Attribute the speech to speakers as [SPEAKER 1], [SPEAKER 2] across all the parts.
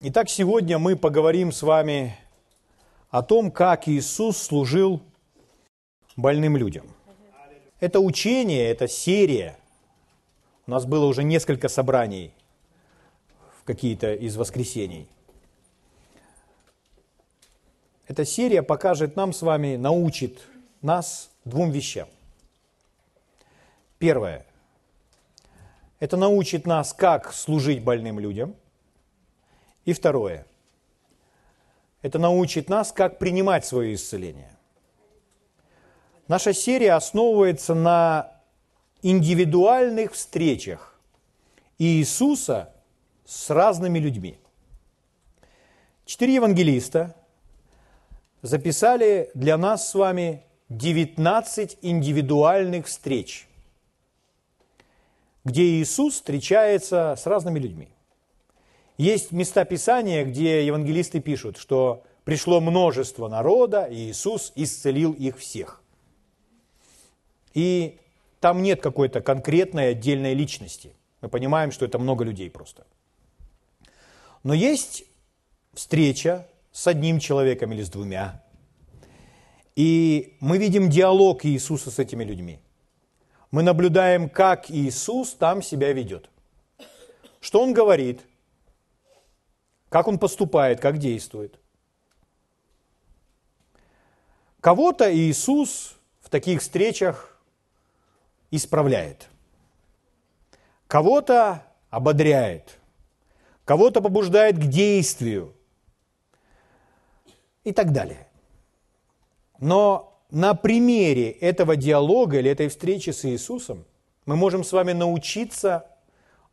[SPEAKER 1] Итак, сегодня мы поговорим с вами о том, как Иисус служил больным людям. Это учение, это серия. У нас было уже несколько собраний в какие-то из воскресений. Эта серия покажет нам с вами, научит нас двум вещам. Первое. Это научит нас, как служить больным людям – и второе. Это научит нас, как принимать свое исцеление. Наша серия основывается на индивидуальных встречах Иисуса с разными людьми. Четыре евангелиста записали для нас с вами 19 индивидуальных встреч, где Иисус встречается с разными людьми. Есть места Писания, где евангелисты пишут, что пришло множество народа, и Иисус исцелил их всех. И там нет какой-то конкретной отдельной личности. Мы понимаем, что это много людей просто. Но есть встреча с одним человеком или с двумя. И мы видим диалог Иисуса с этими людьми. Мы наблюдаем, как Иисус там себя ведет. Что Он говорит, как он поступает, как действует. Кого-то Иисус в таких встречах исправляет, кого-то ободряет, кого-то побуждает к действию и так далее. Но на примере этого диалога или этой встречи с Иисусом мы можем с вами научиться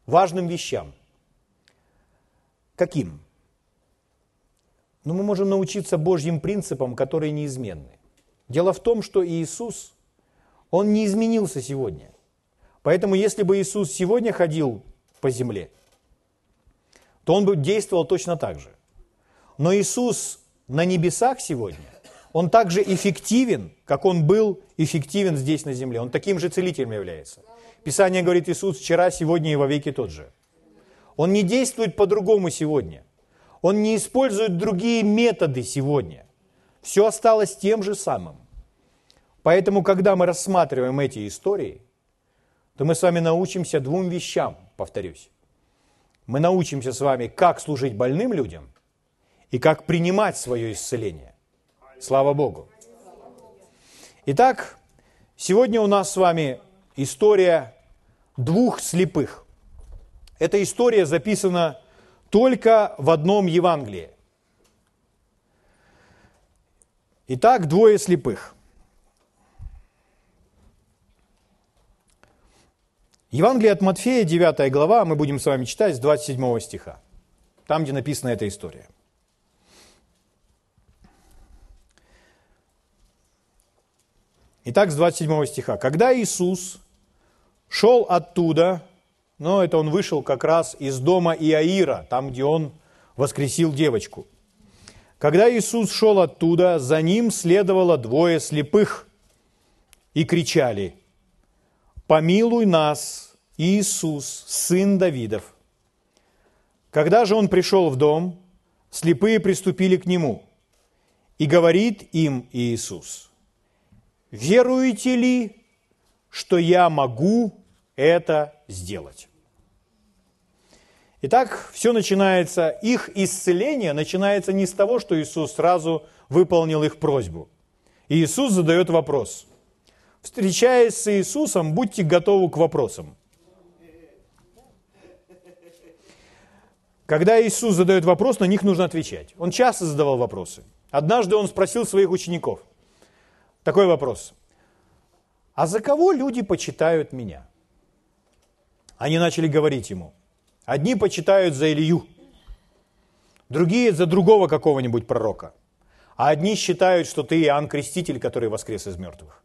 [SPEAKER 1] важным вещам. Каким? Но мы можем научиться Божьим принципам, которые неизменны. Дело в том, что Иисус, Он не изменился сегодня. Поэтому если бы Иисус сегодня ходил по земле, то Он бы действовал точно так же. Но Иисус на небесах сегодня, Он также эффективен, как Он был эффективен здесь на земле. Он таким же целителем является. Писание говорит, Иисус вчера, сегодня и во веки тот же. Он не действует по-другому сегодня – он не использует другие методы сегодня. Все осталось тем же самым. Поэтому, когда мы рассматриваем эти истории, то мы с вами научимся двум вещам, повторюсь. Мы научимся с вами, как служить больным людям и как принимать свое исцеление. Слава Богу. Итак, сегодня у нас с вами история двух слепых. Эта история записана только в одном Евангелии. Итак, двое слепых. Евангелие от Матфея, 9 глава, мы будем с вами читать с 27 стиха, там, где написана эта история. Итак, с 27 стиха. «Когда Иисус шел оттуда, но это он вышел как раз из дома Иаира, там, где он воскресил девочку. Когда Иисус шел оттуда, за ним следовало двое слепых и кричали, «Помилуй нас, Иисус, сын Давидов!» Когда же он пришел в дом, слепые приступили к нему, и говорит им Иисус, «Веруете ли, что я могу это сделать. Итак, все начинается, их исцеление начинается не с того, что Иисус сразу выполнил их просьбу. И Иисус задает вопрос. Встречаясь с Иисусом, будьте готовы к вопросам. Когда Иисус задает вопрос, на них нужно отвечать. Он часто задавал вопросы. Однажды он спросил своих учеников такой вопрос. А за кого люди почитают меня? Они начали говорить ему. Одни почитают за Илью, другие за другого какого-нибудь пророка, а одни считают, что ты Иоанн Креститель, который воскрес из мертвых.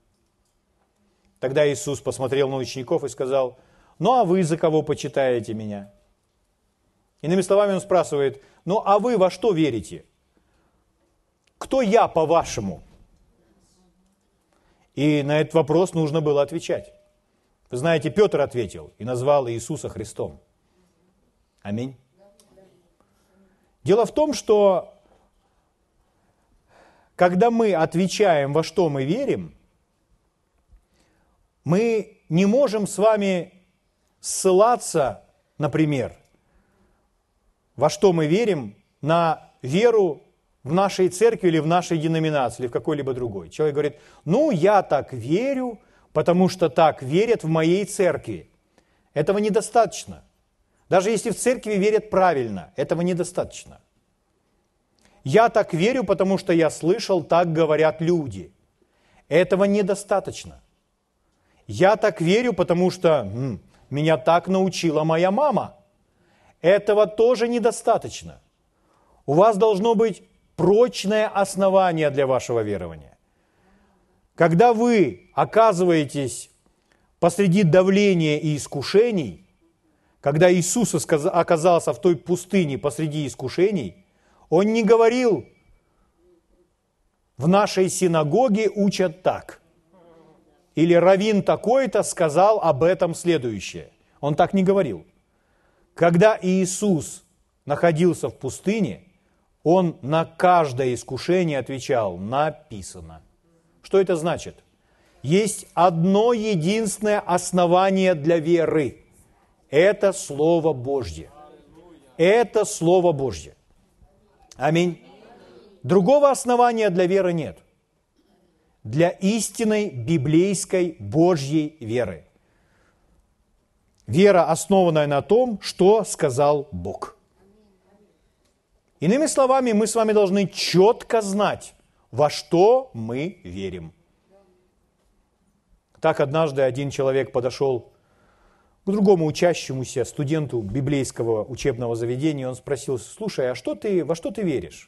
[SPEAKER 1] Тогда Иисус посмотрел на учеников и сказал, ну а вы за кого почитаете меня? Иными словами, он спрашивает, ну а вы во что верите? Кто я, по-вашему? И на этот вопрос нужно было отвечать. Вы знаете, Петр ответил и назвал Иисуса Христом. Аминь. Дело в том, что когда мы отвечаем, во что мы верим, мы не можем с вами ссылаться, например, во что мы верим, на веру в нашей церкви или в нашей деноминации, или в какой-либо другой. Человек говорит, ну, я так верю, потому что так верят в моей церкви. Этого недостаточно. Даже если в церкви верят правильно, этого недостаточно. Я так верю, потому что я слышал, так говорят люди. Этого недостаточно. Я так верю, потому что м, меня так научила моя мама. Этого тоже недостаточно. У вас должно быть прочное основание для вашего верования. Когда вы оказываетесь посреди давления и искушений, когда Иисус оказался в той пустыне посреди искушений, Он не говорил, в нашей синагоге учат так. Или равин такой-то сказал об этом следующее. Он так не говорил. Когда Иисус находился в пустыне, Он на каждое искушение отвечал «написано». Что это значит? Есть одно единственное основание для веры. Это Слово Божье. Это Слово Божье. Аминь. Другого основания для веры нет. Для истинной библейской Божьей веры. Вера, основанная на том, что сказал Бог. Иными словами, мы с вами должны четко знать, во что мы верим. Так однажды один человек подошел к другому учащемуся студенту библейского учебного заведения, он спросил, слушай, а что ты, во что ты веришь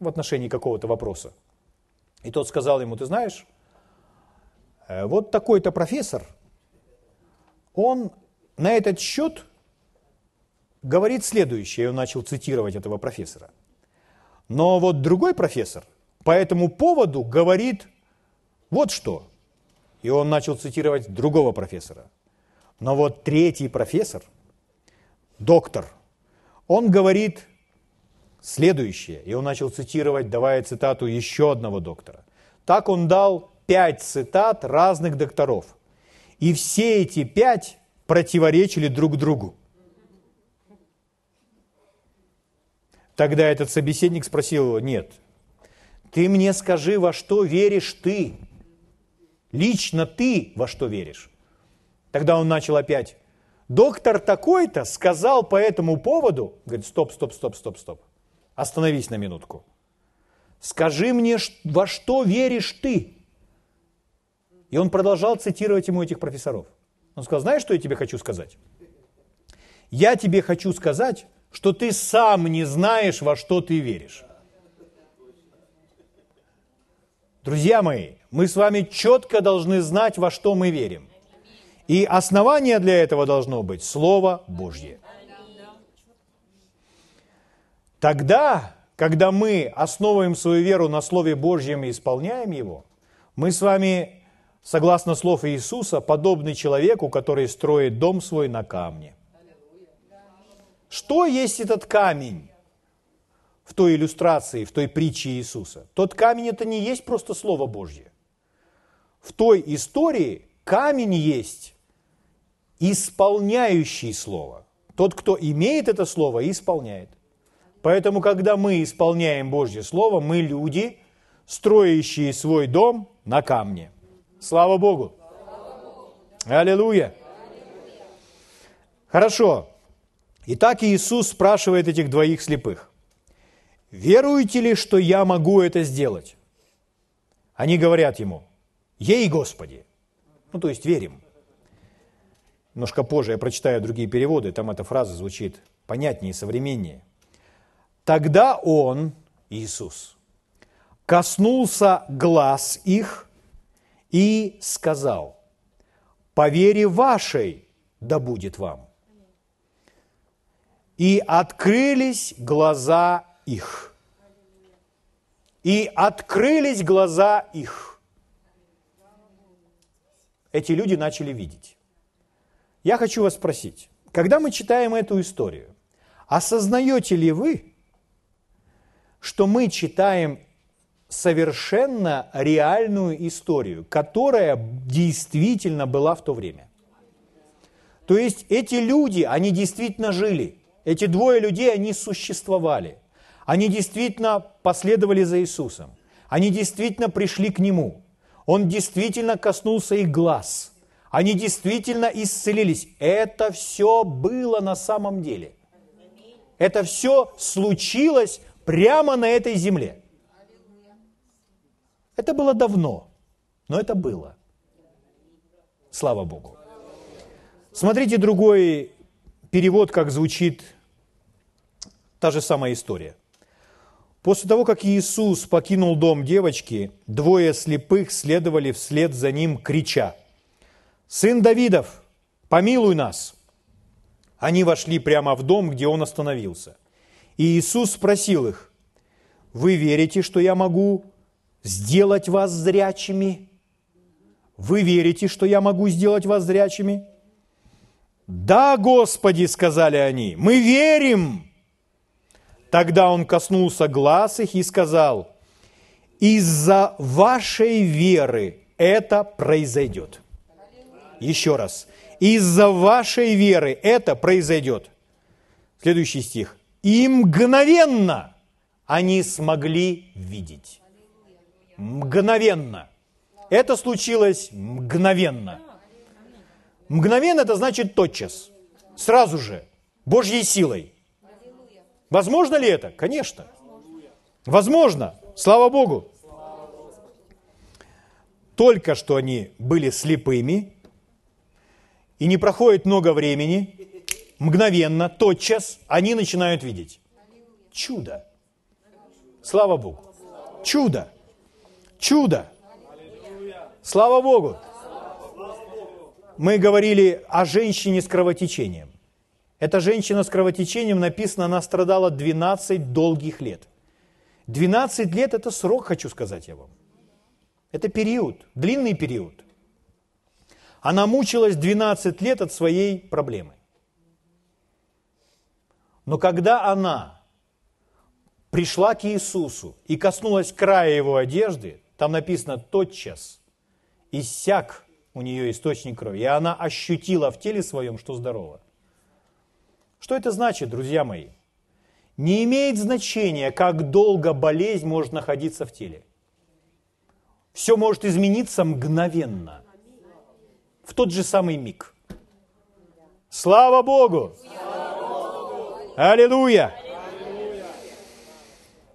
[SPEAKER 1] в отношении какого-то вопроса? И тот сказал ему, ты знаешь, э, вот такой-то профессор, он на этот счет говорит следующее, он начал цитировать этого профессора. Но вот другой профессор по этому поводу говорит вот что. И он начал цитировать другого профессора – но вот третий профессор, доктор, он говорит следующее, и он начал цитировать, давая цитату еще одного доктора. Так он дал пять цитат разных докторов. И все эти пять противоречили друг другу. Тогда этот собеседник спросил его, нет, ты мне скажи, во что веришь ты? Лично ты во что веришь? Тогда он начал опять. Доктор такой-то сказал по этому поводу, говорит, стоп, стоп, стоп, стоп, стоп. Остановись на минутку. Скажи мне, во что веришь ты? И он продолжал цитировать ему этих профессоров. Он сказал, знаешь, что я тебе хочу сказать? Я тебе хочу сказать, что ты сам не знаешь, во что ты веришь. Друзья мои, мы с вами четко должны знать, во что мы верим. И основание для этого должно быть Слово Божье. Тогда, когда мы основываем свою веру на Слове Божьем и исполняем его, мы с вами, согласно слов Иисуса, подобны человеку, который строит дом свой на камне. Что есть этот камень в той иллюстрации, в той притче Иисуса? Тот камень это не есть просто Слово Божье. В той истории камень есть исполняющий Слово. Тот, кто имеет это Слово, исполняет. Поэтому, когда мы исполняем Божье Слово, мы люди, строящие свой дом на камне. Слава Богу! Аллилуйя! Хорошо. Итак, Иисус спрашивает этих двоих слепых. «Веруете ли, что я могу это сделать?» Они говорят ему, «Ей, Господи!» Ну, то есть верим. Немножко позже я прочитаю другие переводы, там эта фраза звучит понятнее, современнее. Тогда Он, Иисус, коснулся глаз их и сказал, по вере вашей да будет вам. И открылись глаза их. И открылись глаза их. Эти люди начали видеть. Я хочу вас спросить, когда мы читаем эту историю, осознаете ли вы, что мы читаем совершенно реальную историю, которая действительно была в то время. То есть эти люди, они действительно жили. Эти двое людей, они существовали. Они действительно последовали за Иисусом. Они действительно пришли к Нему. Он действительно коснулся их глаз. Они действительно исцелились. Это все было на самом деле. Это все случилось прямо на этой земле. Это было давно, но это было. Слава Богу. Смотрите другой перевод, как звучит та же самая история. После того, как Иисус покинул дом девочки, двое слепых следовали вслед за ним, крича, «Сын Давидов, помилуй нас!» Они вошли прямо в дом, где он остановился. И Иисус спросил их, «Вы верите, что я могу сделать вас зрячими? Вы верите, что я могу сделать вас зрячими?» «Да, Господи!» – сказали они, «мы верим!» Тогда он коснулся глаз их и сказал, «Из-за вашей веры это произойдет». Еще раз. «Из-за вашей веры это произойдет». Следующий стих. «И мгновенно они смогли видеть». Мгновенно. Это случилось мгновенно. Мгновенно это значит тотчас, сразу же, Божьей силой. Возможно ли это? Конечно. Возможно. Слава Богу. Только что они были слепыми, и не проходит много времени, мгновенно, тотчас они начинают видеть. Чудо. Слава Богу. Чудо. Чудо. Слава Богу. Мы говорили о женщине с кровотечением. Эта женщина с кровотечением, написано, она страдала 12 долгих лет. 12 лет – это срок, хочу сказать я вам. Это период, длинный период. Она мучилась 12 лет от своей проблемы. Но когда она пришла к Иисусу и коснулась края его одежды, там написано «тотчас иссяк у нее источник крови, и она ощутила в теле своем, что здорово». Что это значит, друзья мои? Не имеет значения, как долго болезнь может находиться в теле. Все может измениться мгновенно, в тот же самый миг. Слава Богу! Аллилуйя!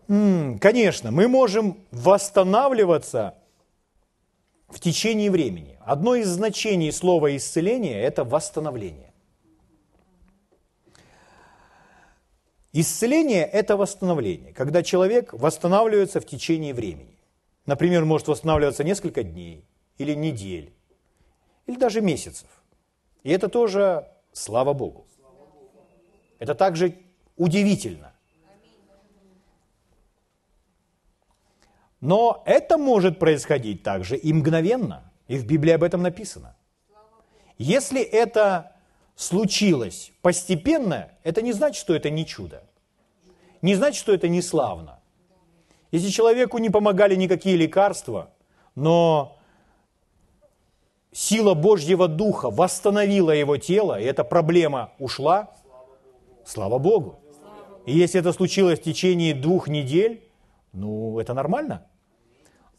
[SPEAKER 1] М-м, конечно, мы можем восстанавливаться в течение времени. Одно из значений слова исцеление – это восстановление. Исцеление – это восстановление, когда человек восстанавливается в течение времени. Например, может восстанавливаться несколько дней или недель, или даже месяцев. И это тоже слава Богу. Это также удивительно. Но это может происходить также и мгновенно. И в Библии об этом написано. Если это случилось постепенно, это не значит, что это не чудо. Не значит, что это не славно. Если человеку не помогали никакие лекарства, но сила Божьего Духа восстановила его тело, и эта проблема ушла, слава Богу. И если это случилось в течение двух недель, ну, это нормально.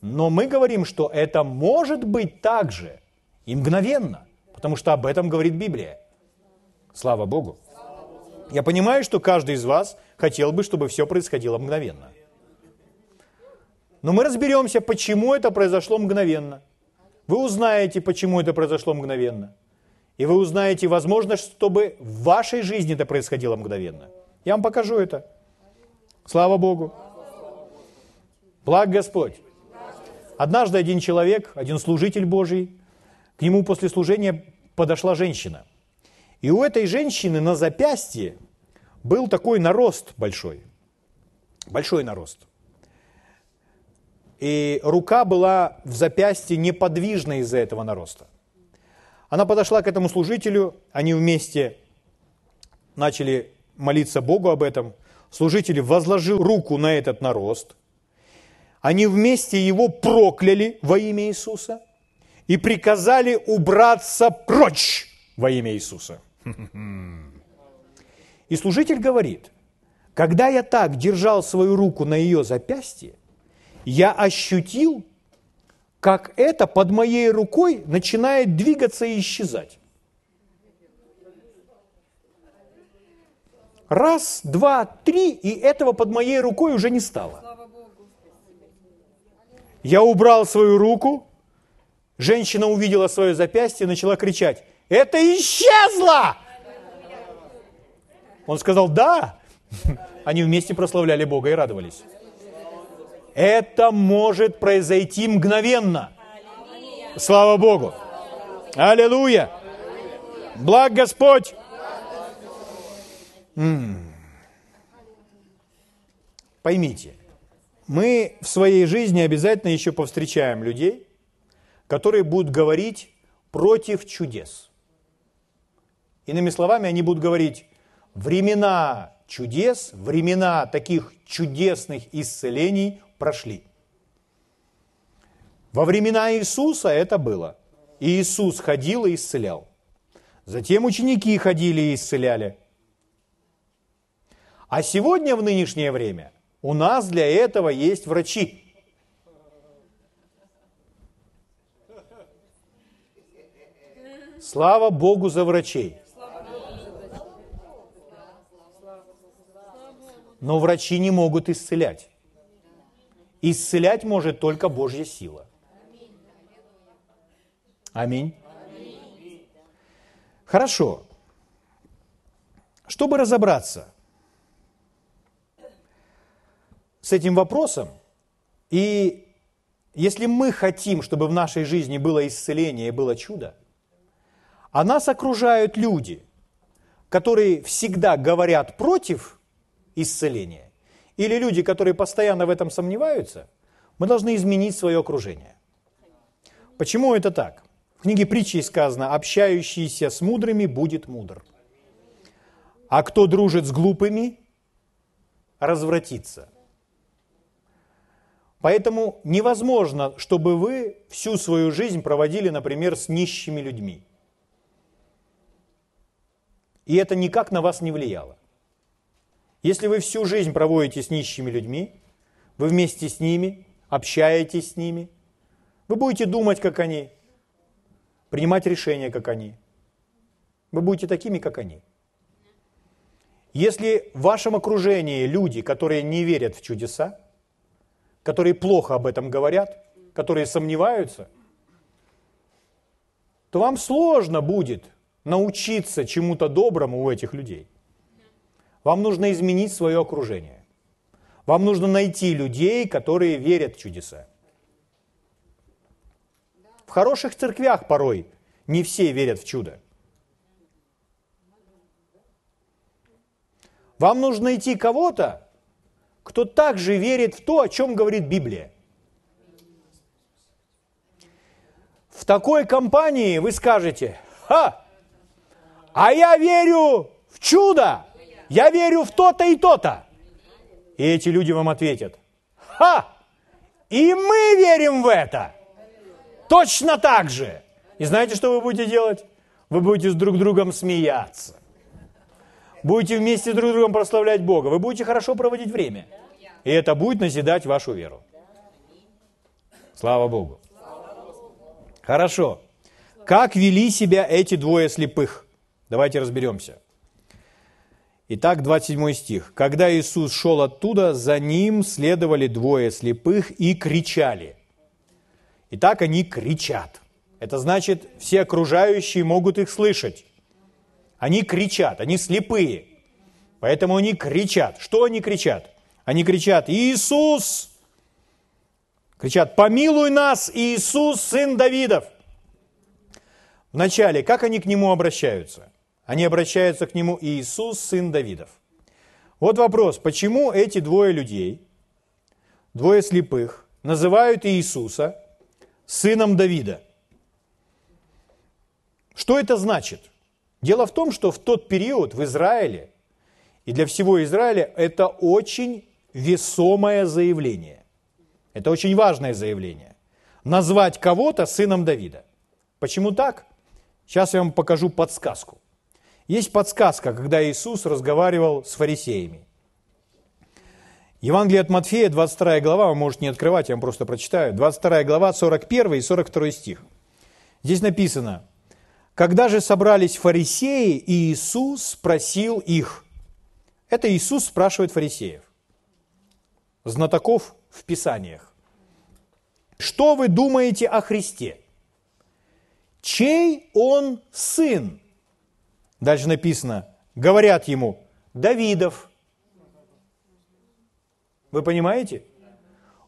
[SPEAKER 1] Но мы говорим, что это может быть также и мгновенно, потому что об этом говорит Библия. Слава Богу. Я понимаю, что каждый из вас хотел бы, чтобы все происходило мгновенно. Но мы разберемся, почему это произошло мгновенно. Вы узнаете, почему это произошло мгновенно. И вы узнаете, возможно, чтобы в вашей жизни это происходило мгновенно. Я вам покажу это. Слава Богу. Благ Господь. Однажды один человек, один служитель Божий, к нему после служения подошла женщина. И у этой женщины на запястье был такой нарост большой. Большой нарост. И рука была в запястье неподвижна из-за этого нароста. Она подошла к этому служителю, они вместе начали молиться Богу об этом. служитель возложил руку на этот нарост, они вместе его прокляли во имя Иисуса и приказали убраться прочь во имя Иисуса. И служитель говорит, когда я так держал свою руку на ее запястье, я ощутил, как это под моей рукой начинает двигаться и исчезать. Раз, два, три, и этого под моей рукой уже не стало. Я убрал свою руку, женщина увидела свое запястье и начала кричать, это исчезло! Он сказал, да. Они вместе прославляли Бога и радовались. Это может произойти мгновенно. Слава Богу. Аллилуйя. Благ Господь. Поймите, мы в своей жизни обязательно еще повстречаем людей, которые будут говорить против чудес. Иными словами, они будут говорить, времена чудес, времена таких чудесных исцелений прошли. Во времена Иисуса это было. И Иисус ходил и исцелял. Затем ученики ходили и исцеляли. А сегодня, в нынешнее время, у нас для этого есть врачи. Слава Богу за врачей. Но врачи не могут исцелять. Исцелять может только Божья сила. Аминь. Хорошо. Чтобы разобраться с этим вопросом, и если мы хотим, чтобы в нашей жизни было исцеление и было чудо, а нас окружают люди, которые всегда говорят против исцеления, или люди, которые постоянно в этом сомневаются, мы должны изменить свое окружение. Почему это так? В книге притчи сказано, общающийся с мудрыми будет мудр. А кто дружит с глупыми, развратится. Поэтому невозможно, чтобы вы всю свою жизнь проводили, например, с нищими людьми. И это никак на вас не влияло. Если вы всю жизнь проводите с нищими людьми, вы вместе с ними, общаетесь с ними, вы будете думать, как они, принимать решения, как они. Вы будете такими, как они. Если в вашем окружении люди, которые не верят в чудеса, которые плохо об этом говорят, которые сомневаются, то вам сложно будет научиться чему-то доброму у этих людей – вам нужно изменить свое окружение. Вам нужно найти людей, которые верят в чудеса. В хороших церквях порой не все верят в чудо. Вам нужно найти кого-то, кто также верит в то, о чем говорит Библия. В такой компании вы скажете, ха, а я верю в чудо я верю в то-то и то-то. И эти люди вам ответят, ха, и мы верим в это. Точно так же. И знаете, что вы будете делать? Вы будете с друг другом смеяться. Будете вместе друг другом прославлять Бога. Вы будете хорошо проводить время. И это будет назидать вашу веру. Слава Богу. Хорошо. Как вели себя эти двое слепых? Давайте разберемся. Итак, 27 стих. «Когда Иисус шел оттуда, за ним следовали двое слепых и кричали». Итак, они кричат. Это значит, все окружающие могут их слышать. Они кричат, они слепые. Поэтому они кричат. Что они кричат? Они кричат, Иисус! Кричат, помилуй нас, Иисус, сын Давидов! Вначале, как они к нему обращаются? Они обращаются к нему Иисус, сын Давидов. Вот вопрос, почему эти двое людей, двое слепых, называют Иисуса сыном Давида? Что это значит? Дело в том, что в тот период в Израиле и для всего Израиля это очень весомое заявление. Это очень важное заявление. Назвать кого-то сыном Давида. Почему так? Сейчас я вам покажу подсказку. Есть подсказка, когда Иисус разговаривал с фарисеями. Евангелие от Матфея, 22 глава, вы можете не открывать, я вам просто прочитаю. 22 глава, 41 и 42 стих. Здесь написано, «Когда же собрались фарисеи, Иисус спросил их». Это Иисус спрашивает фарисеев, знатоков в Писаниях. «Что вы думаете о Христе? Чей он сын?» Дальше написано, говорят ему, Давидов. Вы понимаете?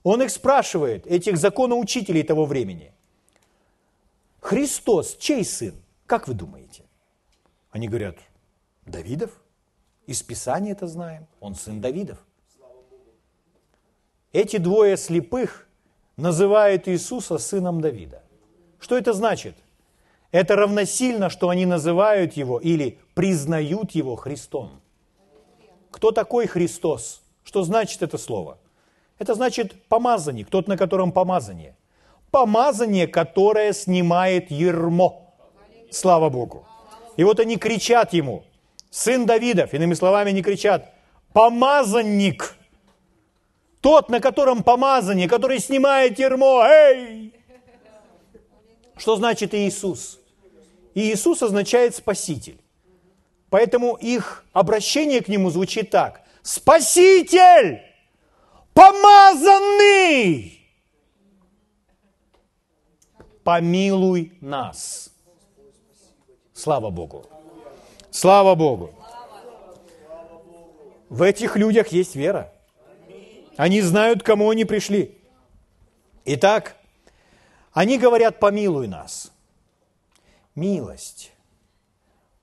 [SPEAKER 1] Он их спрашивает, этих законоучителей того времени. Христос, чей сын? Как вы думаете? Они говорят, Давидов. Из Писания это знаем. Он сын Давидов. Эти двое слепых называют Иисуса сыном Давида. Что это значит? Это равносильно, что они называют его или признают его Христом. Кто такой Христос? Что значит это слово? Это значит помазанник, тот, на котором помазание. Помазание, которое снимает ермо. Слава Богу. И вот они кричат ему, сын Давидов, иными словами, они кричат, помазанник, тот, на котором помазание, который снимает ермо, эй! Что значит Иисус? И Иисус означает Спаситель. Поэтому их обращение к Нему звучит так. Спаситель! Помазанный! Помилуй нас. Слава Богу. Слава Богу. В этих людях есть вера. Они знают, к кому они пришли. Итак, они говорят, помилуй нас милость.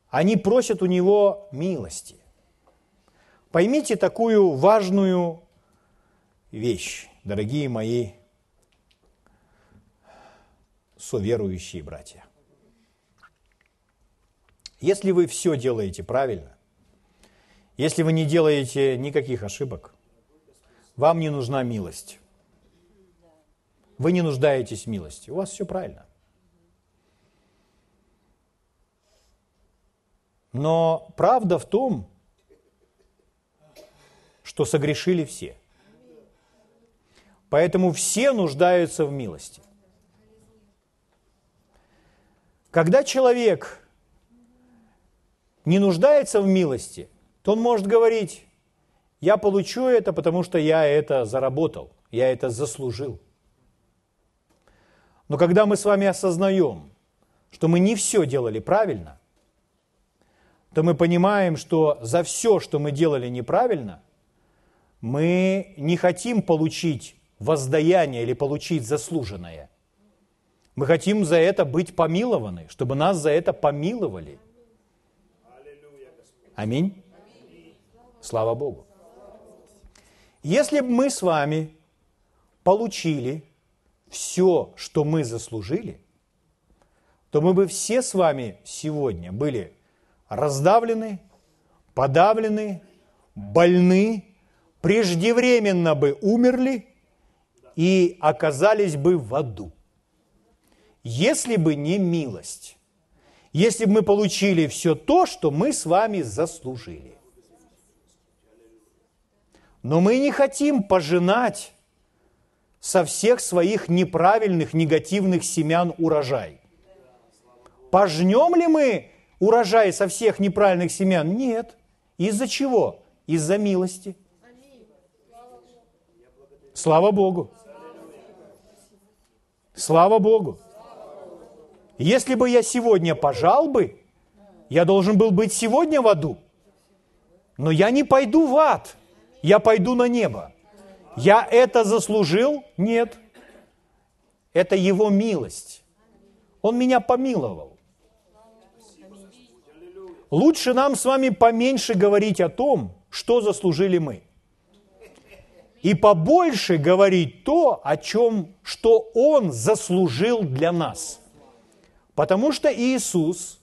[SPEAKER 1] Они просят у него милости. Поймите такую важную вещь, дорогие мои соверующие братья. Если вы все делаете правильно, если вы не делаете никаких ошибок, вам не нужна милость. Вы не нуждаетесь в милости. У вас все правильно. Но правда в том, что согрешили все. Поэтому все нуждаются в милости. Когда человек не нуждается в милости, то он может говорить, я получу это, потому что я это заработал, я это заслужил. Но когда мы с вами осознаем, что мы не все делали правильно – то мы понимаем, что за все, что мы делали неправильно, мы не хотим получить воздаяние или получить заслуженное. Мы хотим за это быть помилованы, чтобы нас за это помиловали. Аминь. Слава Богу. Если бы мы с вами получили все, что мы заслужили, то мы бы все с вами сегодня были раздавлены, подавлены, больны, преждевременно бы умерли и оказались бы в аду. Если бы не милость, если бы мы получили все то, что мы с вами заслужили. Но мы не хотим пожинать со всех своих неправильных, негативных семян урожай. Пожнем ли мы урожай со всех неправильных семян? Нет. Из-за чего? Из-за милости. Слава Богу. Слава Богу. Если бы я сегодня пожал бы, я должен был быть сегодня в аду. Но я не пойду в ад, я пойду на небо. Я это заслужил? Нет. Это Его милость. Он меня помиловал. Лучше нам с вами поменьше говорить о том, что заслужили мы. И побольше говорить то, о чем, что Он заслужил для нас. Потому что Иисус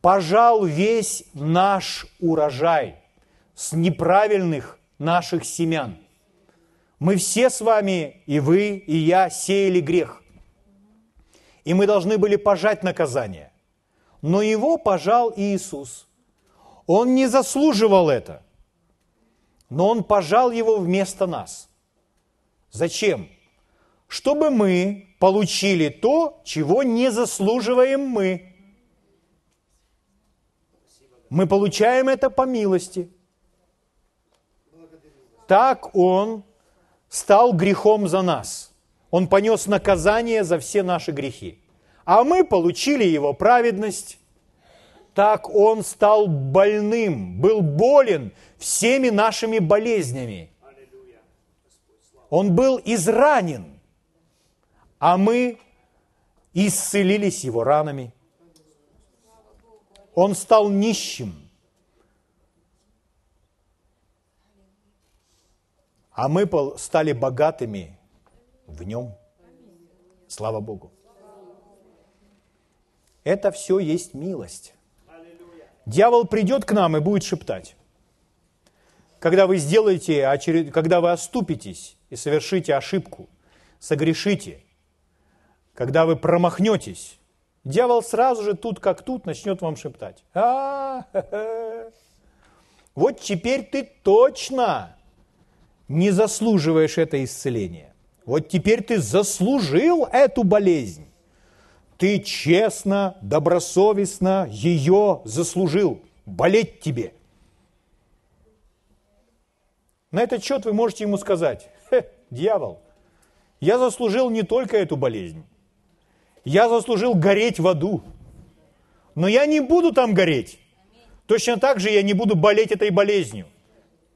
[SPEAKER 1] пожал весь наш урожай. с неправильных наших семян. Мы все с вами, и вы, и я, сеяли грех. И мы должны были пожать наказание. Но его пожал Иисус. Он не заслуживал это, но он пожал его вместо нас. Зачем? Чтобы мы получили то, чего не заслуживаем мы. Мы получаем это по милости. Так Он стал грехом за нас. Он понес наказание за все наши грехи. А мы получили Его праведность. Так Он стал больным, был болен всеми нашими болезнями. Он был изранен, а мы исцелились Его ранами – он стал нищим. А мы стали богатыми в нем. Слава Богу. Это все есть милость. Дьявол придет к нам и будет шептать. Когда вы сделаете, когда вы оступитесь и совершите ошибку, согрешите, когда вы промахнетесь, Дьявол сразу же тут как тут начнет вам шептать. А, Вот теперь ты точно не заслуживаешь это исцеление. Вот теперь ты заслужил эту болезнь. Ты честно, добросовестно ее заслужил. Болеть тебе. На этот счет вы можете ему сказать, дьявол, я заслужил не только эту болезнь, я заслужил гореть в аду. Но я не буду там гореть. Точно так же я не буду болеть этой болезнью.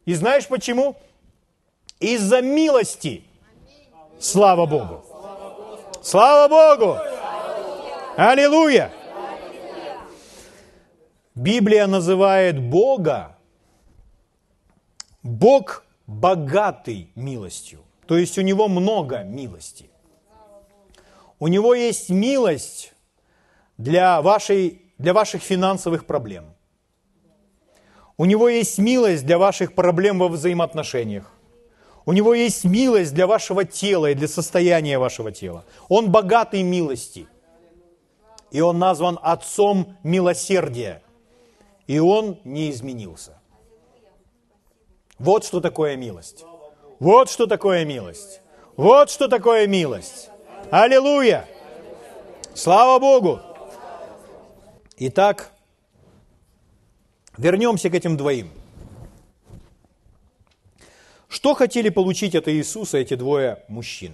[SPEAKER 1] И знаешь почему? Из-за милости. Слава Богу. Слава Богу. Аллилуйя. Библия называет Бога Бог богатый милостью. То есть у него много милости. У него есть милость для, вашей, для ваших финансовых проблем. У него есть милость для ваших проблем во взаимоотношениях. У него есть милость для вашего тела и для состояния вашего тела. Он богатый милости. И он назван Отцом милосердия. И он не изменился. Вот что такое милость. Вот что такое милость. Вот что такое милость. Аллилуйя! Слава Богу! Итак, вернемся к этим двоим. Что хотели получить от Иисуса эти двое мужчин?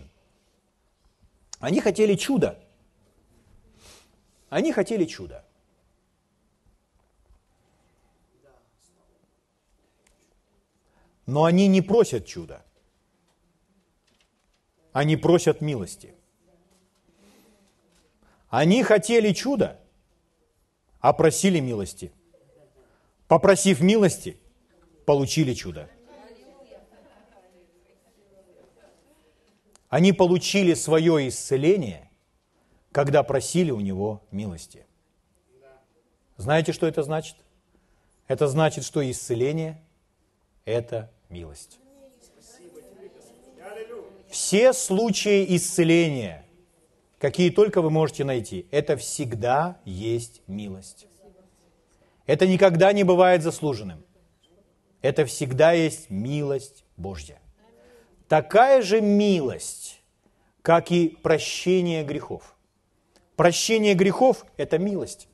[SPEAKER 1] Они хотели чуда. Они хотели чуда. Но они не просят чуда. Они просят милости. Они хотели чуда, а просили милости. Попросив милости, получили чудо. Они получили свое исцеление, когда просили у него милости. Знаете, что это значит? Это значит, что исцеление – это милость. Все случаи исцеления – какие только вы можете найти. Это всегда есть милость. Это никогда не бывает заслуженным. Это всегда есть милость Божья. Такая же милость, как и прощение грехов. Прощение грехов – это милость.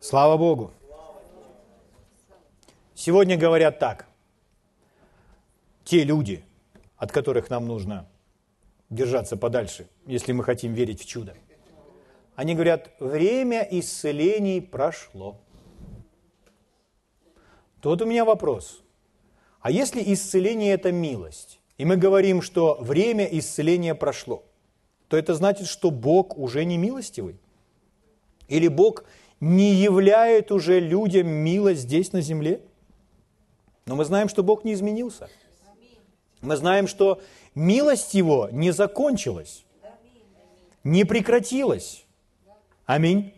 [SPEAKER 1] Слава Богу. Сегодня говорят так. Те люди, от которых нам нужно держаться подальше, если мы хотим верить в чудо. Они говорят, время исцелений прошло. Тут у меня вопрос. А если исцеление – это милость, и мы говорим, что время исцеления прошло, то это значит, что Бог уже не милостивый? Или Бог не являет уже людям милость здесь на земле? Но мы знаем, что Бог не изменился – мы знаем, что милость Его не закончилась, не прекратилась. Аминь.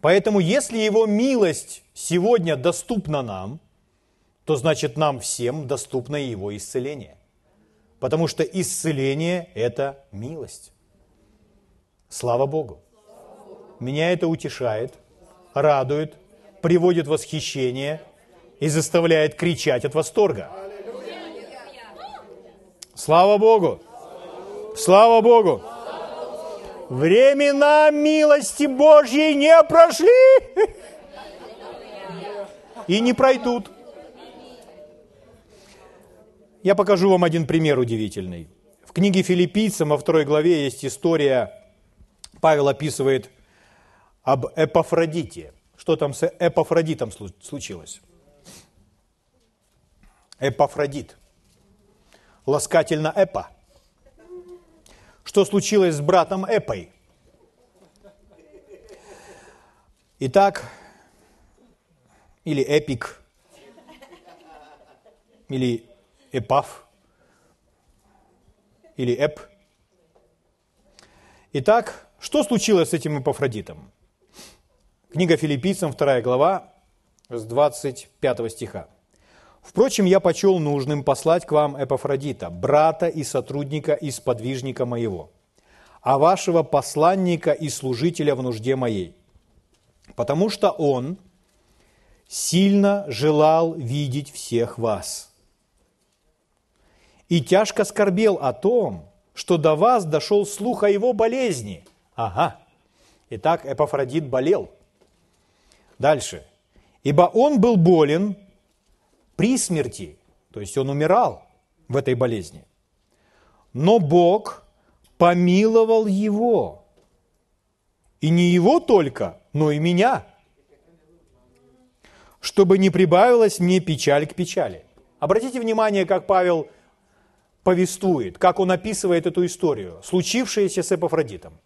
[SPEAKER 1] Поэтому если Его милость сегодня доступна нам, то значит нам всем доступно Его исцеление. Потому что исцеление – это милость. Слава Богу. Меня это утешает, радует, приводит восхищение и заставляет кричать от восторга. Слава Богу! Слава Богу! Времена милости Божьей не прошли и не пройдут. Я покажу вам один пример удивительный. В книге филиппийцам во второй главе есть история, Павел описывает об Эпафродите. Что там с Эпафродитом случилось? Эпафродит. Ласкательно Эпа. Что случилось с братом Эпой? Итак, или Эпик, или Эпаф, или Эп. Итак, что случилось с этим Эпафродитом? Книга филиппийцам, 2 глава, с 25 стиха. Впрочем, я почел нужным послать к вам Эпафродита, брата и сотрудника и сподвижника моего, а вашего посланника и служителя в нужде моей, потому что он сильно желал видеть всех вас. И тяжко скорбел о том, что до вас дошел слух о его болезни. Ага. Итак, Эпафродит болел. Дальше. Ибо он был болен при смерти, то есть он умирал в этой болезни. Но Бог помиловал его. И не его только, но и меня. Чтобы не прибавилась мне печаль к печали. Обратите внимание, как Павел повествует, как он описывает эту историю, случившееся с Эпофродитом.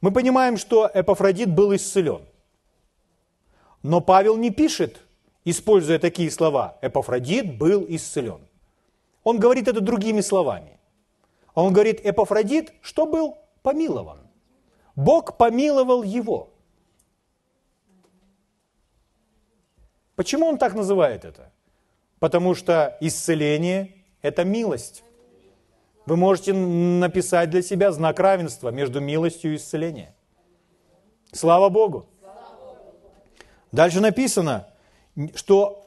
[SPEAKER 1] Мы понимаем, что Эпофродит был исцелен. Но Павел не пишет, используя такие слова, Эпофродит был исцелен. Он говорит это другими словами. Он говорит, Эпофродит, что был помилован. Бог помиловал его. Почему он так называет это? Потому что исцеление – это милость. Вы можете написать для себя знак равенства между милостью и исцелением. Слава Богу! Дальше написано, что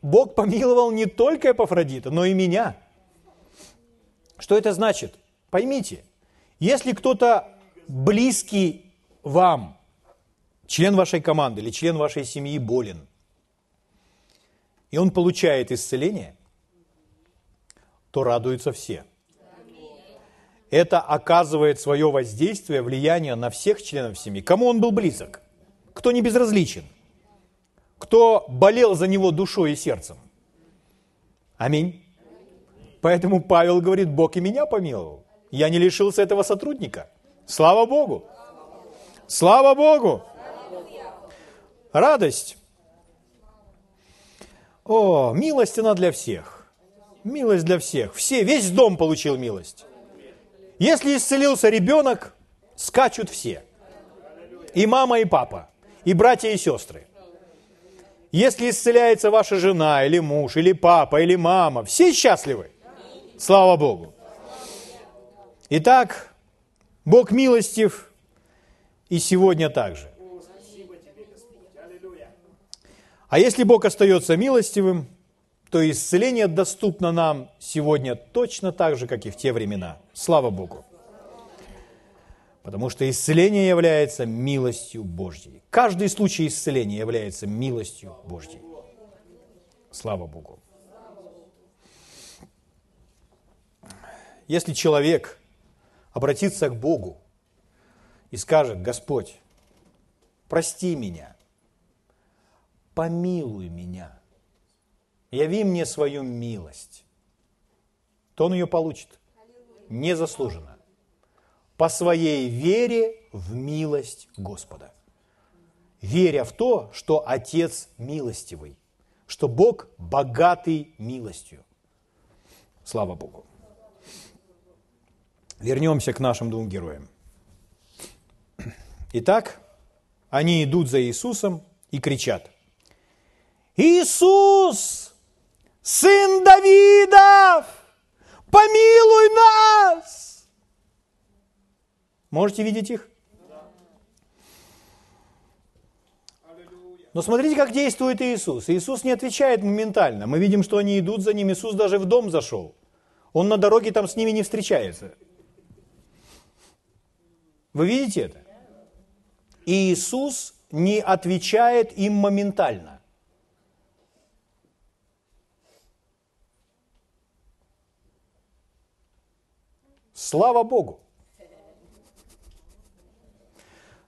[SPEAKER 1] Бог помиловал не только Эпофродита, но и меня. Что это значит? Поймите, если кто-то близкий вам, член вашей команды или член вашей семьи болен, и он получает исцеление, то радуются все. Это оказывает свое воздействие, влияние на всех членов семьи. Кому он был близок? Кто не безразличен? кто болел за него душой и сердцем. Аминь. Поэтому Павел говорит, Бог и меня помиловал. Я не лишился этого сотрудника. Слава Богу. Слава Богу. Радость. О, милость она для всех. Милость для всех. Все, весь дом получил милость. Если исцелился ребенок, скачут все. И мама, и папа, и братья, и сестры. Если исцеляется ваша жена, или муж, или папа, или мама, все счастливы. Слава Богу. Итак, Бог милостив и сегодня также. А если Бог остается милостивым, то исцеление доступно нам сегодня точно так же, как и в те времена. Слава Богу. Потому что исцеление является милостью Божьей. Каждый случай исцеления является милостью Божьей. Слава Богу. Если человек обратится к Богу и скажет, Господь, прости меня, помилуй меня, яви мне свою милость, то он ее получит незаслуженно по своей вере в милость Господа. Веря в то, что Отец милостивый, что Бог богатый милостью. Слава Богу. Вернемся к нашим двум героям. Итак, они идут за Иисусом и кричат. Иисус, сын Давидов, помилуй нас! Можете видеть их? Но смотрите, как действует Иисус. Иисус не отвечает моментально. Мы видим, что они идут за ним. Иисус даже в дом зашел. Он на дороге там с ними не встречается. Вы видите это? Иисус не отвечает им моментально. Слава Богу!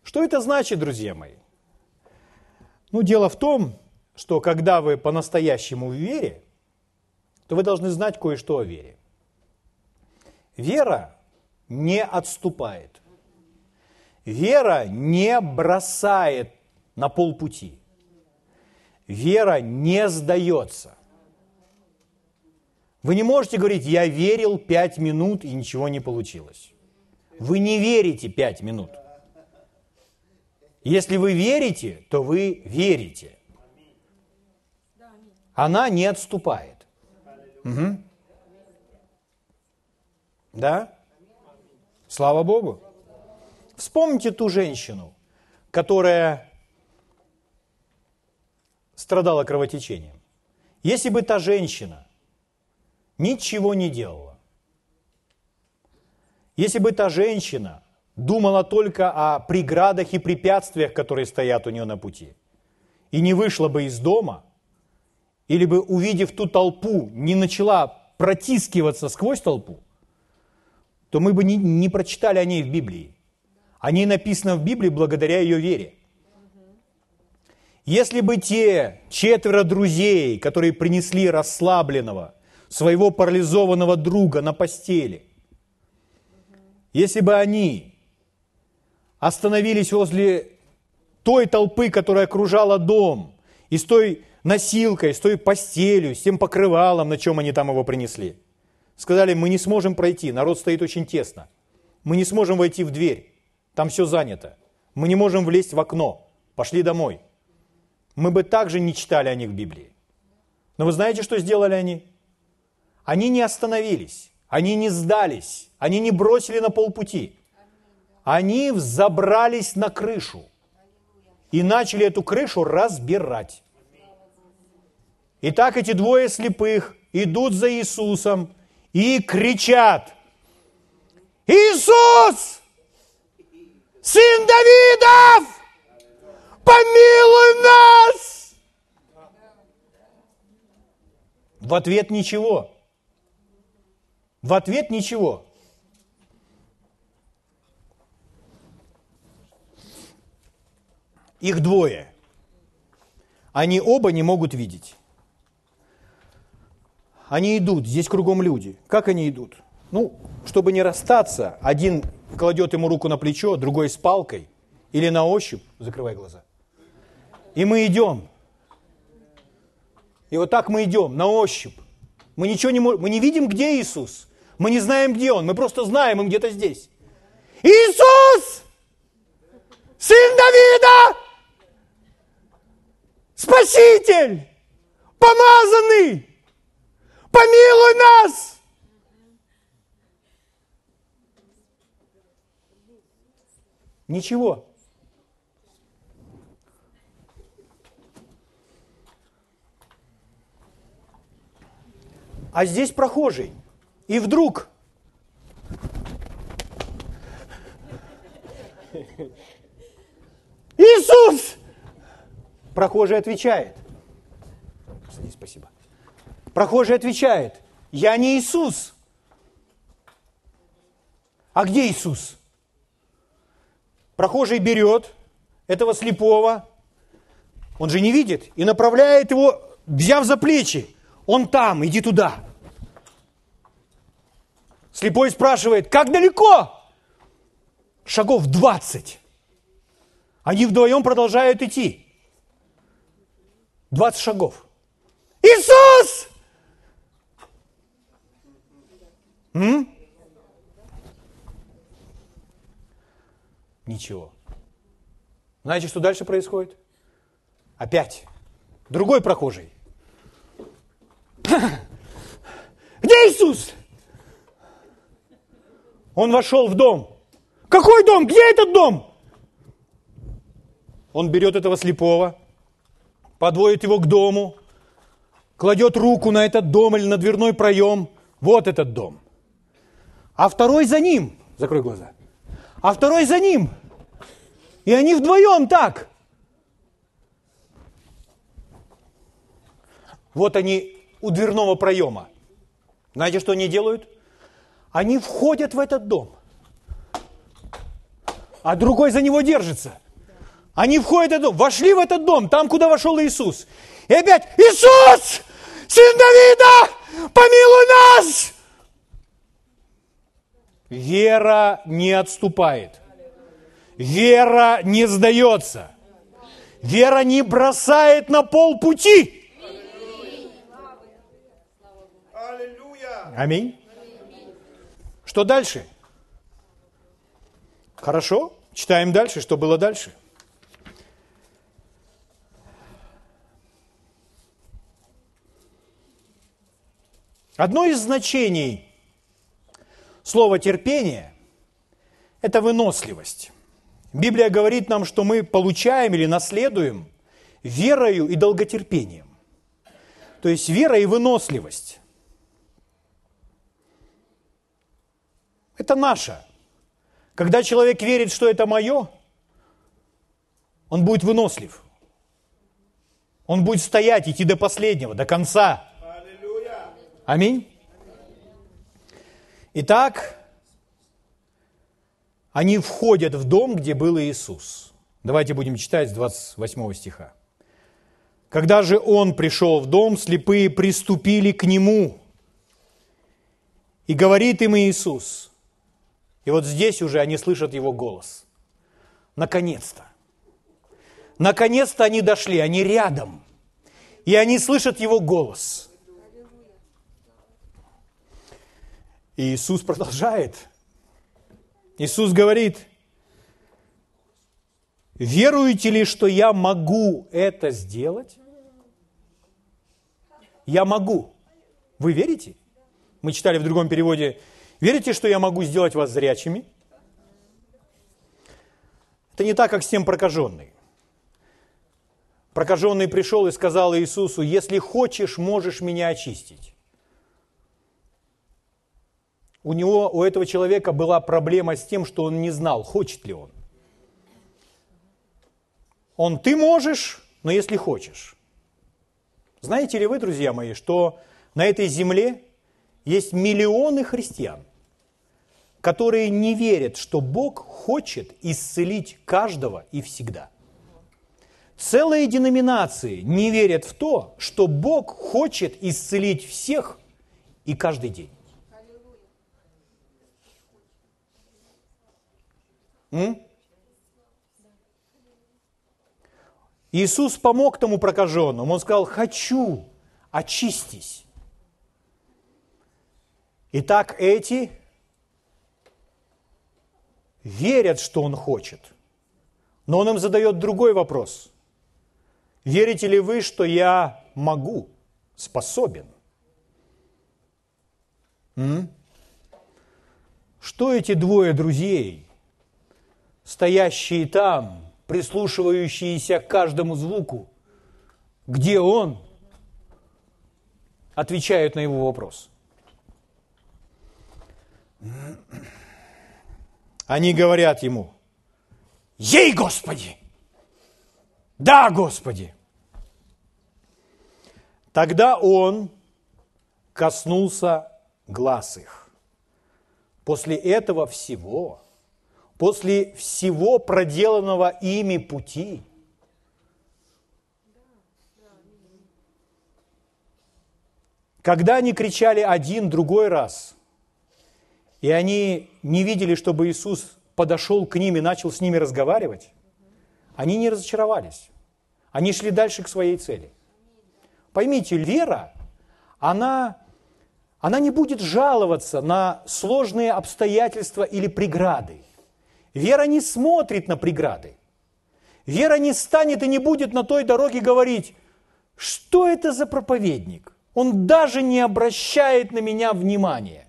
[SPEAKER 1] Что это значит, друзья мои? Ну, дело в том, что когда вы по-настоящему в вере, то вы должны знать кое-что о вере. Вера не отступает. Вера не бросает на полпути. Вера не сдается. Вы не можете говорить, я верил пять минут и ничего не получилось. Вы не верите пять минут. Если вы верите, то вы верите. Она не отступает. Угу. Да? Слава Богу. Вспомните ту женщину, которая страдала кровотечением. Если бы та женщина ничего не делала, если бы та женщина думала только о преградах и препятствиях, которые стоят у нее на пути, и не вышла бы из дома, или бы, увидев ту толпу, не начала протискиваться сквозь толпу, то мы бы не, не прочитали о ней в Библии. О ней написано в Библии благодаря ее вере. Если бы те четверо друзей, которые принесли расслабленного, своего парализованного друга на постели, если бы они остановились возле той толпы, которая окружала дом, и с той носилкой, с той постелью, с тем покрывалом, на чем они там его принесли. Сказали, мы не сможем пройти, народ стоит очень тесно. Мы не сможем войти в дверь, там все занято. Мы не можем влезть в окно, пошли домой. Мы бы также не читали о них в Библии. Но вы знаете, что сделали они? Они не остановились, они не сдались, они не бросили на полпути – они взобрались на крышу и начали эту крышу разбирать. И так эти двое слепых идут за Иисусом и кричат, Иисус, сын Давидов, помилуй нас! В ответ ничего. В ответ ничего. Их двое. Они оба не могут видеть. Они идут, здесь кругом люди. Как они идут? Ну, чтобы не расстаться, один кладет ему руку на плечо, другой с палкой или на ощупь, закрывай глаза. И мы идем. И вот так мы идем, на ощупь. Мы ничего не можем, мы не видим, где Иисус. Мы не знаем, где Он, мы просто знаем, Он где-то здесь. Иисус! Сын Давида! Спаситель, помазанный, помилуй нас. Ничего. А здесь прохожий. И вдруг Иисус! Прохожий отвечает. Садись, спасибо. Прохожий отвечает, я не Иисус. А где Иисус? Прохожий берет этого слепого, он же не видит, и направляет его, взяв за плечи. Он там, иди туда. Слепой спрашивает, как далеко? Шагов 20. Они вдвоем продолжают идти. 20 шагов. Иисус! М? Ничего. Знаете, что дальше происходит? Опять. Другой прохожий. Где Иисус? Он вошел в дом. Какой дом? Где этот дом? Он берет этого слепого, подводит его к дому, кладет руку на этот дом или на дверной проем. Вот этот дом. А второй за ним. Закрой глаза. А второй за ним. И они вдвоем так. Вот они у дверного проема. Знаете, что они делают? Они входят в этот дом, а другой за него держится. Они входят в этот дом, вошли в этот дом, там, куда вошел Иисус. И опять, Иисус, сын Давида, помилуй нас! Вера не отступает. Вера не сдается. Вера не бросает на полпути. Аминь. Что дальше? Хорошо, читаем дальше, что было дальше. Одно из значений слова терпение – это выносливость. Библия говорит нам, что мы получаем или наследуем верою и долготерпением. То есть вера и выносливость. Это наше. Когда человек верит, что это мое, он будет вынослив. Он будет стоять, идти до последнего, до конца. Аминь. Итак, они входят в дом, где был Иисус. Давайте будем читать с 28 стиха. Когда же он пришел в дом, слепые приступили к нему. И говорит им Иисус, и вот здесь уже они слышат его голос. Наконец-то. Наконец-то они дошли, они рядом. И они слышат его голос. И Иисус продолжает. Иисус говорит, веруете ли, что я могу это сделать? Я могу. Вы верите? Мы читали в другом переводе, Верите, что я могу сделать вас зрячими? Это не так, как с тем прокаженный. Прокаженный пришел и сказал Иисусу, если хочешь, можешь меня очистить. У него, у этого человека была проблема с тем, что он не знал, хочет ли он. Он, ты можешь, но если хочешь. Знаете ли вы, друзья мои, что на этой земле есть миллионы христиан, которые не верят, что Бог хочет исцелить каждого и всегда. Целые деноминации не верят в то, что Бог хочет исцелить всех и каждый день. М? Иисус помог тому прокаженному. Он сказал, хочу, очистись. Итак, эти верят, что он хочет. Но он им задает другой вопрос. Верите ли вы, что я могу, способен? М? Что эти двое друзей, стоящие там, прислушивающиеся к каждому звуку, где он, отвечают на его вопрос? Они говорят ему, ей, Господи! Да, Господи! Тогда он коснулся глаз их. После этого всего, после всего проделанного ими пути, когда они кричали один, другой раз – и они не видели, чтобы Иисус подошел к ним и начал с ними разговаривать, они не разочаровались. Они шли дальше к своей цели. Поймите, вера, она, она не будет жаловаться на сложные обстоятельства или преграды. Вера не смотрит на преграды. Вера не станет и не будет на той дороге говорить, что это за проповедник? Он даже не обращает на меня внимания.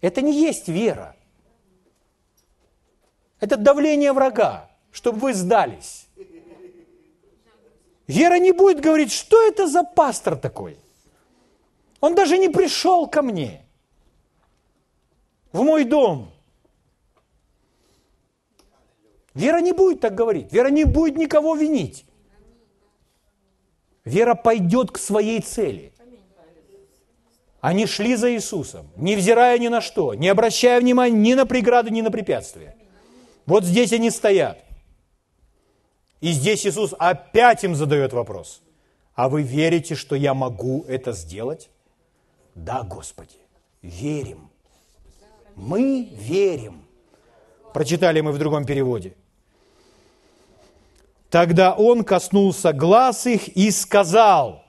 [SPEAKER 1] Это не есть вера. Это давление врага, чтобы вы сдались. Вера не будет говорить, что это за пастор такой. Он даже не пришел ко мне, в мой дом. Вера не будет так говорить. Вера не будет никого винить. Вера пойдет к своей цели. Они шли за Иисусом, невзирая ни на что, не обращая внимания ни на преграды, ни на препятствия. Вот здесь они стоят. И здесь Иисус опять им задает вопрос. А вы верите, что я могу это сделать? Да, Господи, верим. Мы верим. Прочитали мы в другом переводе. Тогда он коснулся глаз их и сказал,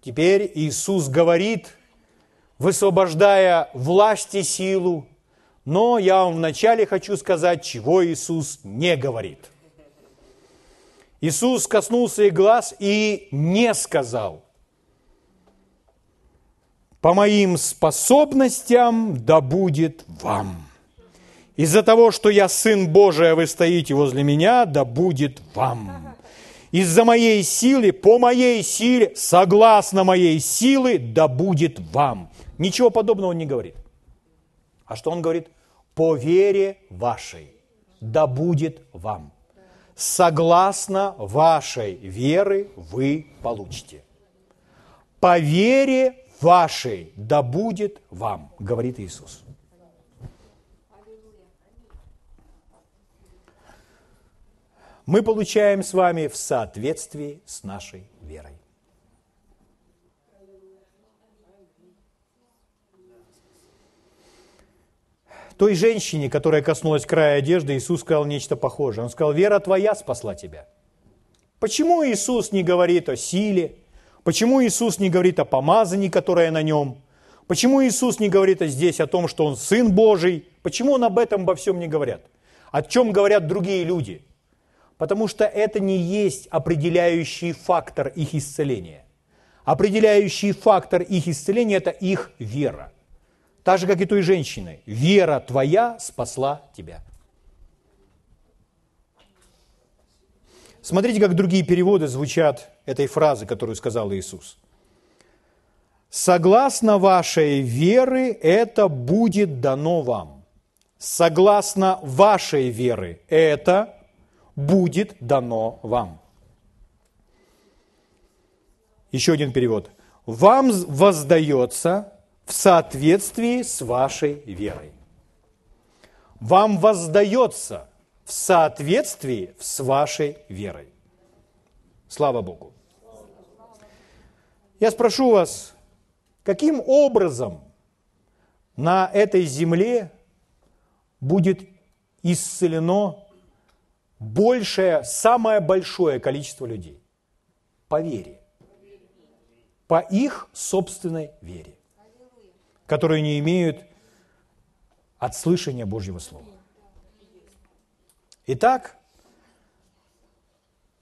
[SPEAKER 1] теперь Иисус говорит, высвобождая власть и силу, но я вам вначале хочу сказать, чего Иисус не говорит. Иисус коснулся их глаз и не сказал, по моим способностям да будет вам. Из-за того, что я Сын Божий, а вы стоите возле меня, да будет вам. Из-за моей силы, по моей силе, согласно моей силы, да будет вам. Ничего подобного он не говорит. А что он говорит? По вере вашей, да будет вам. Согласно вашей веры вы получите. По вере вашей да будет вам, говорит Иисус. мы получаем с вами в соответствии с нашей верой. Той женщине, которая коснулась края одежды, Иисус сказал нечто похожее. Он сказал, вера твоя спасла тебя. Почему Иисус не говорит о силе? Почему Иисус не говорит о помазании, которое на нем? Почему Иисус не говорит здесь о том, что Он Сын Божий? Почему Он об этом обо всем не говорят? О чем говорят другие люди? Потому что это не есть определяющий фактор их исцеления. Определяющий фактор их исцеления – это их вера. Так же, как и той женщины. Вера твоя спасла тебя. Смотрите, как другие переводы звучат этой фразы, которую сказал Иисус. «Согласно вашей веры это будет дано вам». Согласно вашей веры это будет дано вам. Еще один перевод. Вам воздается в соответствии с вашей верой. Вам воздается в соответствии с вашей верой. Слава Богу. Я спрошу вас, каким образом на этой земле будет исцелено большее, самое большое количество людей. По вере. По их собственной вере, которые не имеют от слышания Божьего Слова. Итак,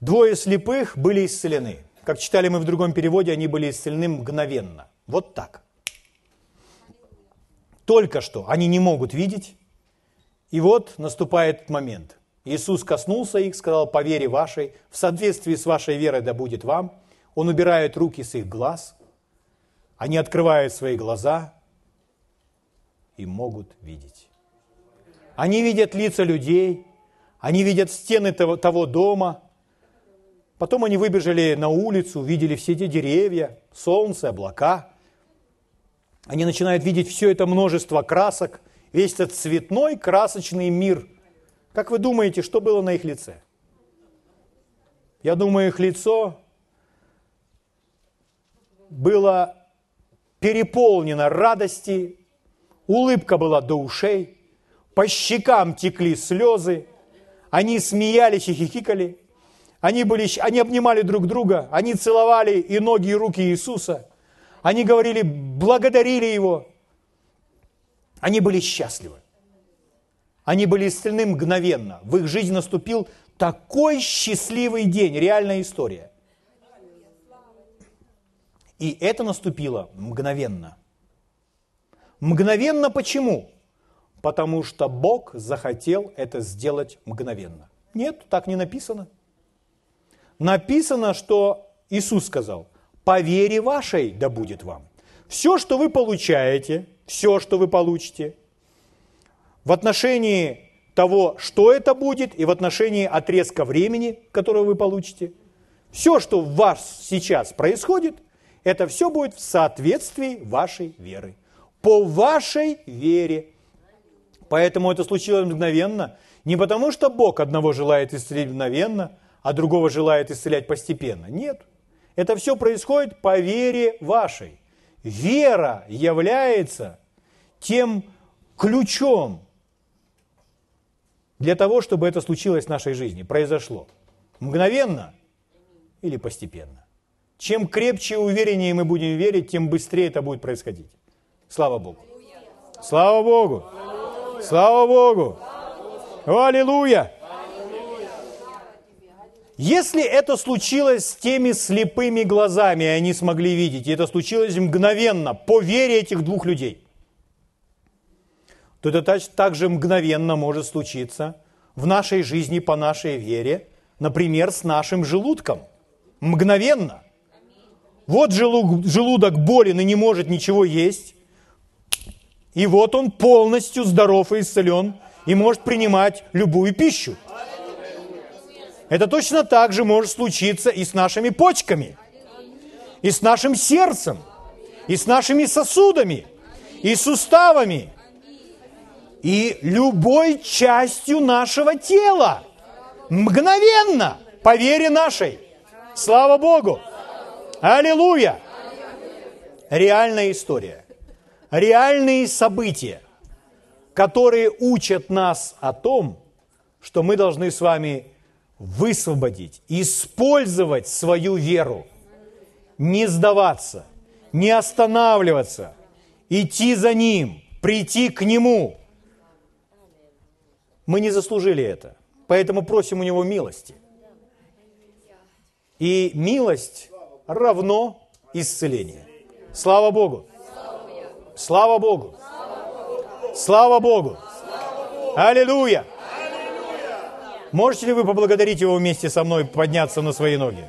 [SPEAKER 1] двое слепых были исцелены. Как читали мы в другом переводе, они были исцелены мгновенно. Вот так. Только что они не могут видеть, и вот наступает момент. Иисус коснулся их, сказал, по вере вашей, в соответствии с вашей верой да будет вам. Он убирает руки с их глаз, они открывают свои глаза и могут видеть. Они видят лица людей, они видят стены того, того дома. Потом они выбежали на улицу, видели все эти деревья, солнце, облака. Они начинают видеть все это множество красок, весь этот цветной красочный мир – как вы думаете, что было на их лице? Я думаю, их лицо было переполнено радости, улыбка была до ушей, по щекам текли слезы, они смеялись и хихикали, они, были, они обнимали друг друга, они целовали и ноги, и руки Иисуса, они говорили, благодарили Его, они были счастливы. Они были исцелены мгновенно. В их жизнь наступил такой счастливый день, реальная история. И это наступило мгновенно. Мгновенно почему? Потому что Бог захотел это сделать мгновенно. Нет, так не написано. Написано, что Иисус сказал, по вере вашей да будет вам. Все, что вы получаете, все, что вы получите, в отношении того, что это будет, и в отношении отрезка времени, которое вы получите, все, что в вас сейчас происходит, это все будет в соответствии вашей веры. По вашей вере. Поэтому это случилось мгновенно. Не потому, что Бог одного желает исцелить мгновенно, а другого желает исцелять постепенно. Нет. Это все происходит по вере вашей. Вера является тем ключом для того, чтобы это случилось в нашей жизни, произошло. Мгновенно или постепенно. Чем крепче и увереннее мы будем верить, тем быстрее это будет происходить. Слава Богу. Слава Богу. Слава Богу. Аллилуйя. Если это случилось с теми слепыми глазами, и они смогли видеть, и это случилось мгновенно, по вере этих двух людей, то это также мгновенно может случиться в нашей жизни по нашей вере, например, с нашим желудком. Мгновенно. Вот желудок болен и не может ничего есть, и вот он полностью здоров и исцелен, и может принимать любую пищу. Это точно так же может случиться и с нашими почками, и с нашим сердцем, и с нашими сосудами, и суставами, и любой частью нашего тела. Мгновенно, по вере нашей. Слава Богу! Аллилуйя! Реальная история. Реальные события, которые учат нас о том, что мы должны с вами высвободить, использовать свою веру, не сдаваться, не останавливаться, идти за Ним, прийти к Нему. Мы не заслужили это, поэтому просим у Него милости. И милость равно исцеление. Слава Богу! Слава Богу! Слава Богу! Аллилуйя! Можете ли вы поблагодарить Его вместе со мной, подняться на свои ноги?